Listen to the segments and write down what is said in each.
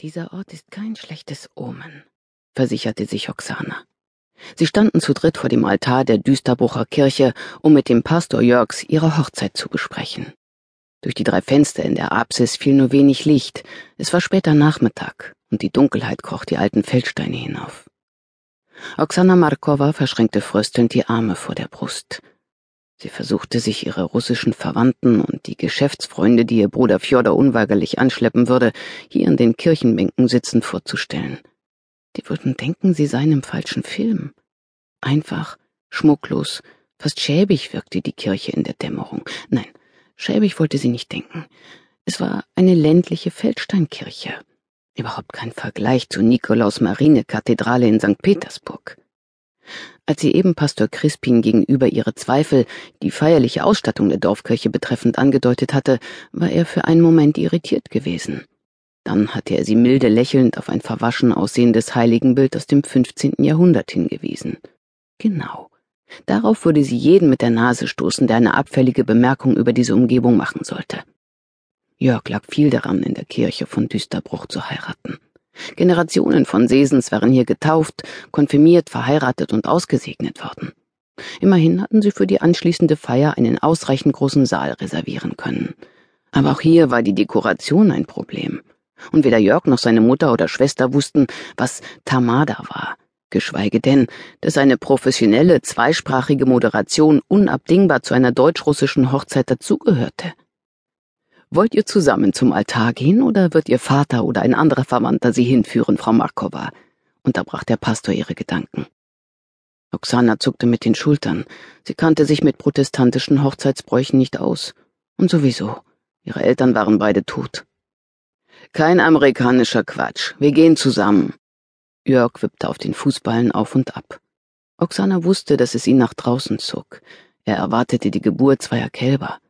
Dieser Ort ist kein schlechtes Omen, versicherte sich Oksana. Sie standen zu dritt vor dem Altar der Düsterbrucher Kirche, um mit dem Pastor Jörgs ihre Hochzeit zu besprechen. Durch die drei Fenster in der Apsis fiel nur wenig Licht, es war später Nachmittag, und die Dunkelheit kroch die alten Feldsteine hinauf. Oksana Markova verschränkte fröstelnd die Arme vor der Brust. Sie versuchte sich ihre russischen Verwandten und die Geschäftsfreunde, die ihr Bruder Fjodor unweigerlich anschleppen würde, hier in den Kirchenbänken sitzend vorzustellen. Die würden denken, sie seien im falschen Film. Einfach, schmucklos, fast schäbig wirkte die Kirche in der Dämmerung. Nein, schäbig wollte sie nicht denken. Es war eine ländliche Feldsteinkirche. Überhaupt kein Vergleich zur Nikolaus-Marine-Kathedrale in St. Petersburg. Als sie eben Pastor Crispin gegenüber ihre Zweifel, die feierliche Ausstattung der Dorfkirche betreffend angedeutet hatte, war er für einen Moment irritiert gewesen. Dann hatte er sie milde lächelnd auf ein verwaschen aussehendes Heiligenbild aus dem 15. Jahrhundert hingewiesen. Genau. Darauf würde sie jeden mit der Nase stoßen, der eine abfällige Bemerkung über diese Umgebung machen sollte. Jörg lag viel daran, in der Kirche von Düsterbruch zu heiraten. Generationen von Sesens waren hier getauft, konfirmiert, verheiratet und ausgesegnet worden. Immerhin hatten sie für die anschließende Feier einen ausreichend großen Saal reservieren können. Aber auch hier war die Dekoration ein Problem. Und weder Jörg noch seine Mutter oder Schwester wussten, was Tamada war, geschweige denn, dass eine professionelle, zweisprachige Moderation unabdingbar zu einer deutsch-russischen Hochzeit dazugehörte. Wollt ihr zusammen zum Altar gehen oder wird ihr Vater oder ein anderer Verwandter sie hinführen, Frau Markova? unterbrach der Pastor ihre Gedanken. Oksana zuckte mit den Schultern. Sie kannte sich mit protestantischen Hochzeitsbräuchen nicht aus. Und sowieso, ihre Eltern waren beide tot. Kein amerikanischer Quatsch. Wir gehen zusammen. Jörg wippte auf den Fußballen auf und ab. Oksana wusste, dass es ihn nach draußen zog. Er erwartete die Geburt zweier Kälber.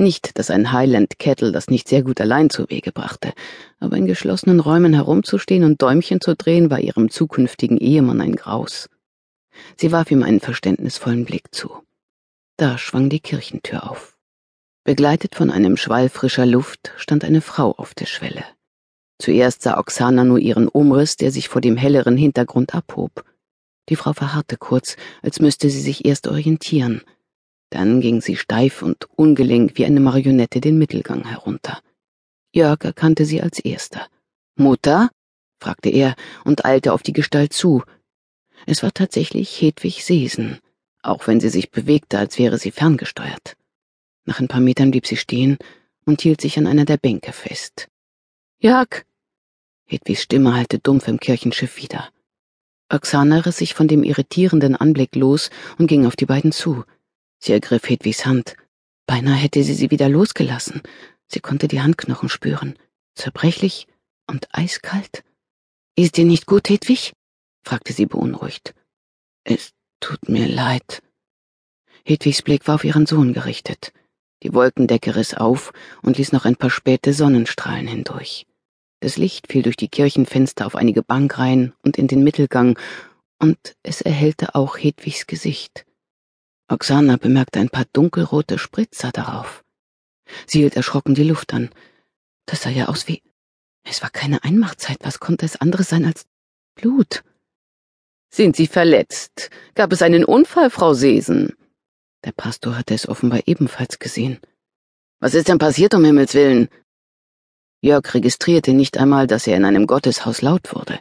Nicht, dass ein Highland Kettle das nicht sehr gut allein zu Wege brachte, aber in geschlossenen Räumen herumzustehen und Däumchen zu drehen, war ihrem zukünftigen Ehemann ein Graus. Sie warf ihm einen verständnisvollen Blick zu. Da schwang die Kirchentür auf. Begleitet von einem Schwall frischer Luft stand eine Frau auf der Schwelle. Zuerst sah Oksana nur ihren Umriss, der sich vor dem helleren Hintergrund abhob. Die Frau verharrte kurz, als müsste sie sich erst orientieren — dann ging sie steif und ungelenk wie eine Marionette den Mittelgang herunter. Jörg erkannte sie als erster. Mutter? fragte er und eilte auf die Gestalt zu. Es war tatsächlich Hedwig Sesen, auch wenn sie sich bewegte, als wäre sie ferngesteuert. Nach ein paar Metern blieb sie stehen und hielt sich an einer der Bänke fest. Jörg! Hedwigs Stimme hallte dumpf im Kirchenschiff wieder. Oksana riss sich von dem irritierenden Anblick los und ging auf die beiden zu. Sie ergriff Hedwigs Hand. Beinahe hätte sie sie wieder losgelassen. Sie konnte die Handknochen spüren. Zerbrechlich und eiskalt. Ist dir nicht gut, Hedwig? fragte sie beunruhigt. Es tut mir leid. Hedwigs Blick war auf ihren Sohn gerichtet. Die Wolkendecke riss auf und ließ noch ein paar späte Sonnenstrahlen hindurch. Das Licht fiel durch die Kirchenfenster auf einige Bankreihen und in den Mittelgang, und es erhellte auch Hedwigs Gesicht. Oksana bemerkte ein paar dunkelrote Spritzer darauf. Sie hielt erschrocken die Luft an. Das sah ja aus wie. Es war keine Einmachtzeit. Was konnte es anderes sein als Blut? Sind Sie verletzt? Gab es einen Unfall, Frau Sesen? Der Pastor hatte es offenbar ebenfalls gesehen. Was ist denn passiert, um Himmels willen? Jörg registrierte nicht einmal, dass er in einem Gotteshaus laut wurde.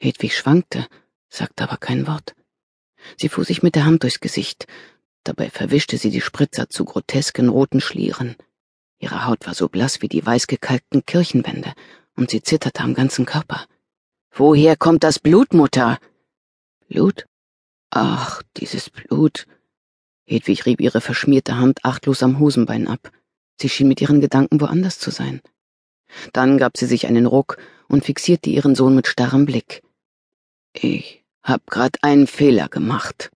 Hedwig schwankte, sagte aber kein Wort. Sie fuhr sich mit der Hand durchs Gesicht. Dabei verwischte sie die Spritzer zu grotesken roten Schlieren. Ihre Haut war so blass wie die weißgekalkten Kirchenwände, und sie zitterte am ganzen Körper. Woher kommt das Blut, Mutter? Blut? Ach, dieses Blut. Hedwig rieb ihre verschmierte Hand achtlos am Hosenbein ab. Sie schien mit ihren Gedanken woanders zu sein. Dann gab sie sich einen Ruck und fixierte ihren Sohn mit starrem Blick. Ich hab grad einen Fehler gemacht.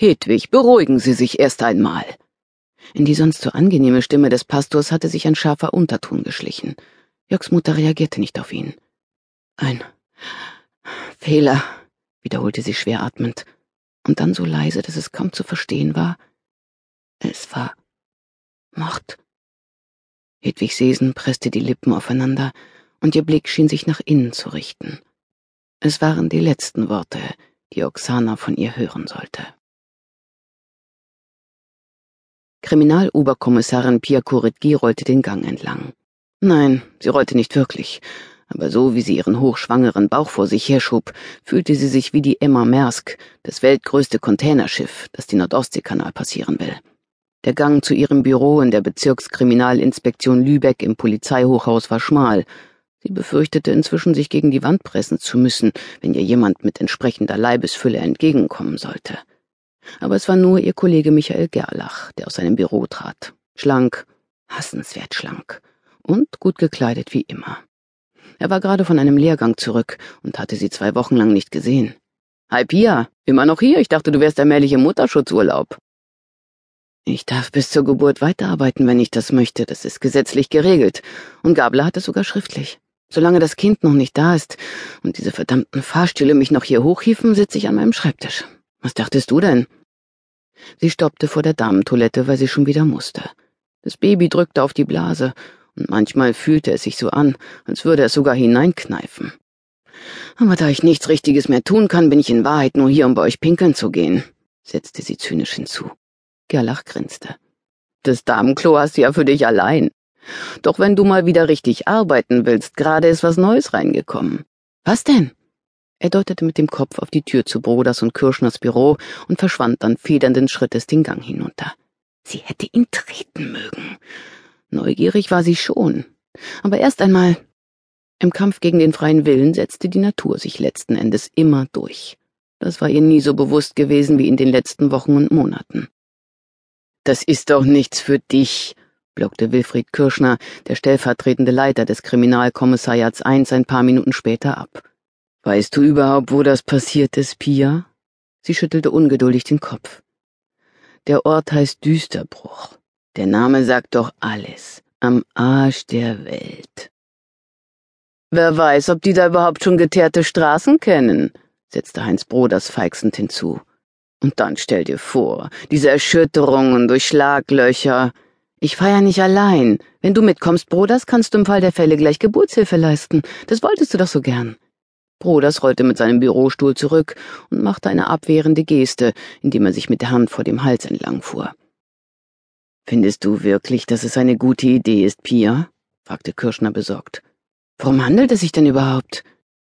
Hedwig, beruhigen Sie sich erst einmal. In die sonst so angenehme Stimme des Pastors hatte sich ein scharfer Unterton geschlichen. Jörgs Mutter reagierte nicht auf ihn. Ein Fehler, wiederholte sie schwer atmend, und dann so leise, dass es kaum zu verstehen war. Es war Mord. Hedwig Sesen presste die Lippen aufeinander und ihr Blick schien sich nach innen zu richten. Es waren die letzten Worte, die Oksana von ihr hören sollte. Kriminaloberkommissarin Pia Kuritgi rollte den Gang entlang. Nein, sie rollte nicht wirklich, aber so wie sie ihren hochschwangeren Bauch vor sich herschob, fühlte sie sich wie die Emma Maersk, das weltgrößte Containerschiff, das den Nordostseekanal passieren will. Der Gang zu ihrem Büro in der Bezirkskriminalinspektion Lübeck im Polizeihochhaus war schmal. Sie befürchtete inzwischen, sich gegen die Wand pressen zu müssen, wenn ihr jemand mit entsprechender Leibesfülle entgegenkommen sollte. Aber es war nur ihr Kollege Michael Gerlach, der aus seinem Büro trat. Schlank, hassenswert schlank und gut gekleidet wie immer. Er war gerade von einem Lehrgang zurück und hatte sie zwei Wochen lang nicht gesehen. Hi Pia, immer noch hier? Ich dachte, du wärst allmählich im Mutterschutzurlaub. Ich darf bis zur Geburt weiterarbeiten, wenn ich das möchte. Das ist gesetzlich geregelt. Und Gabler hat es sogar schriftlich. Solange das Kind noch nicht da ist und diese verdammten Fahrstühle mich noch hier hochhieven, sitze ich an meinem Schreibtisch. Was dachtest du denn? Sie stoppte vor der Damentoilette, weil sie schon wieder musste. Das Baby drückte auf die Blase, und manchmal fühlte es sich so an, als würde es sogar hineinkneifen. Aber da ich nichts Richtiges mehr tun kann, bin ich in Wahrheit nur hier, um bei euch pinkeln zu gehen, setzte sie zynisch hinzu. Gerlach grinste. Das Damenklo hast du ja für dich allein. Doch wenn du mal wieder richtig arbeiten willst, gerade ist was Neues reingekommen. Was denn? Er deutete mit dem Kopf auf die Tür zu Broders und Kirschners Büro und verschwand dann federnden Schrittes den Gang hinunter. Sie hätte ihn treten mögen. Neugierig war sie schon. Aber erst einmal. Im Kampf gegen den freien Willen setzte die Natur sich letzten Endes immer durch. Das war ihr nie so bewusst gewesen wie in den letzten Wochen und Monaten. Das ist doch nichts für dich, blockte Wilfried Kirschner, der stellvertretende Leiter des Kriminalkommissariats I, ein paar Minuten später ab. Weißt du überhaupt, wo das passiert ist, Pia? Sie schüttelte ungeduldig den Kopf. Der Ort heißt Düsterbruch. Der Name sagt doch alles. Am Arsch der Welt. Wer weiß, ob die da überhaupt schon geteerte Straßen kennen, setzte Heinz Broders feixend hinzu. Und dann stell dir vor, diese Erschütterungen durch Schlaglöcher. Ich feier nicht allein. Wenn du mitkommst, Broders, kannst du im Fall der Fälle gleich Geburtshilfe leisten. Das wolltest du doch so gern. Broders rollte mit seinem Bürostuhl zurück und machte eine abwehrende Geste, indem er sich mit der Hand vor dem Hals entlang fuhr. Findest du wirklich, dass es eine gute Idee ist, Pia? fragte Kirschner besorgt. Worum handelt es sich denn überhaupt?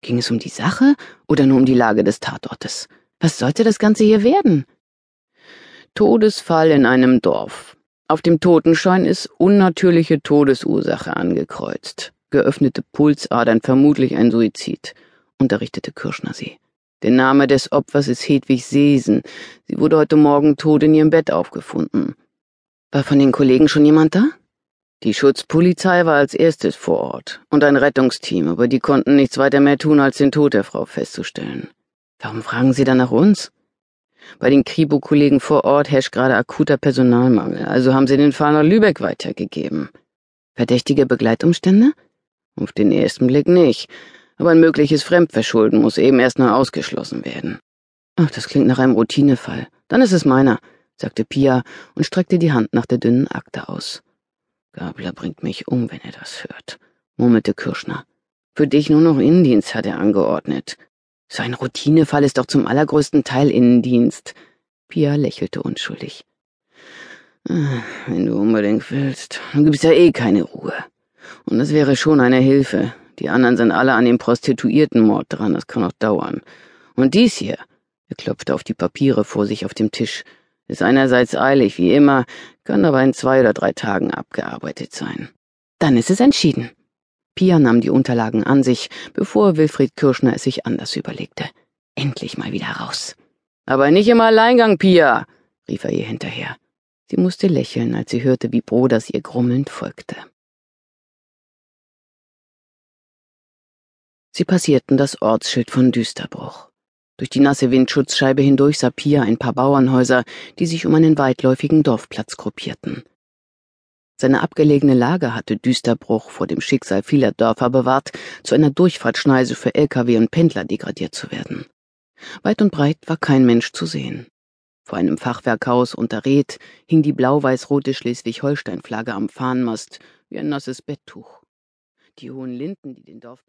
Ging es um die Sache oder nur um die Lage des Tatortes? Was sollte das Ganze hier werden? Todesfall in einem Dorf. Auf dem Totenschein ist unnatürliche Todesursache angekreuzt. Geöffnete Pulsadern, vermutlich ein Suizid, unterrichtete Kirschner sie. Der Name des Opfers ist Hedwig Seesen. Sie wurde heute Morgen tot in ihrem Bett aufgefunden. War von den Kollegen schon jemand da? Die Schutzpolizei war als erstes vor Ort und ein Rettungsteam, aber die konnten nichts weiter mehr tun, als den Tod der Frau festzustellen. Warum fragen Sie dann nach uns? Bei den Kribo-Kollegen vor Ort herrscht gerade akuter Personalmangel, also haben sie den Fall nach Lübeck weitergegeben. Verdächtige Begleitumstände? Auf den ersten Blick nicht, aber ein mögliches Fremdverschulden muss eben erst noch ausgeschlossen werden. Ach, das klingt nach einem Routinefall. Dann ist es meiner, sagte Pia und streckte die Hand nach der dünnen Akte aus. Gabler bringt mich um, wenn er das hört, murmelte Kirschner. Für dich nur noch Indienst, hat er angeordnet. So ein Routinefall ist doch zum allergrößten Teil Innendienst. Pia lächelte unschuldig. Ah, wenn du unbedingt willst, dann gibt's ja eh keine Ruhe. Und das wäre schon eine Hilfe. Die anderen sind alle an dem Prostituiertenmord dran, das kann auch dauern. Und dies hier, er klopfte auf die Papiere vor sich auf dem Tisch, ist einerseits eilig, wie immer, kann aber in zwei oder drei Tagen abgearbeitet sein. Dann ist es entschieden. Pia nahm die Unterlagen an sich, bevor Wilfried Kirschner es sich anders überlegte. Endlich mal wieder raus. Aber nicht im Alleingang, Pia, rief er ihr hinterher. Sie musste lächeln, als sie hörte, wie Broders ihr grummelnd folgte. Sie passierten das Ortsschild von Düsterbruch. Durch die nasse Windschutzscheibe hindurch sah Pia ein paar Bauernhäuser, die sich um einen weitläufigen Dorfplatz gruppierten. Seine abgelegene Lage hatte Düsterbruch vor dem Schicksal vieler Dörfer bewahrt, zu einer Durchfahrtsschneise für Lkw und Pendler degradiert zu werden. Weit und breit war kein Mensch zu sehen. Vor einem Fachwerkhaus unter Red hing die blau-weiß-rote Schleswig-Holstein-Flagge am Fahnenmast wie ein nasses Betttuch. Die hohen Linden, die den Dorfplatz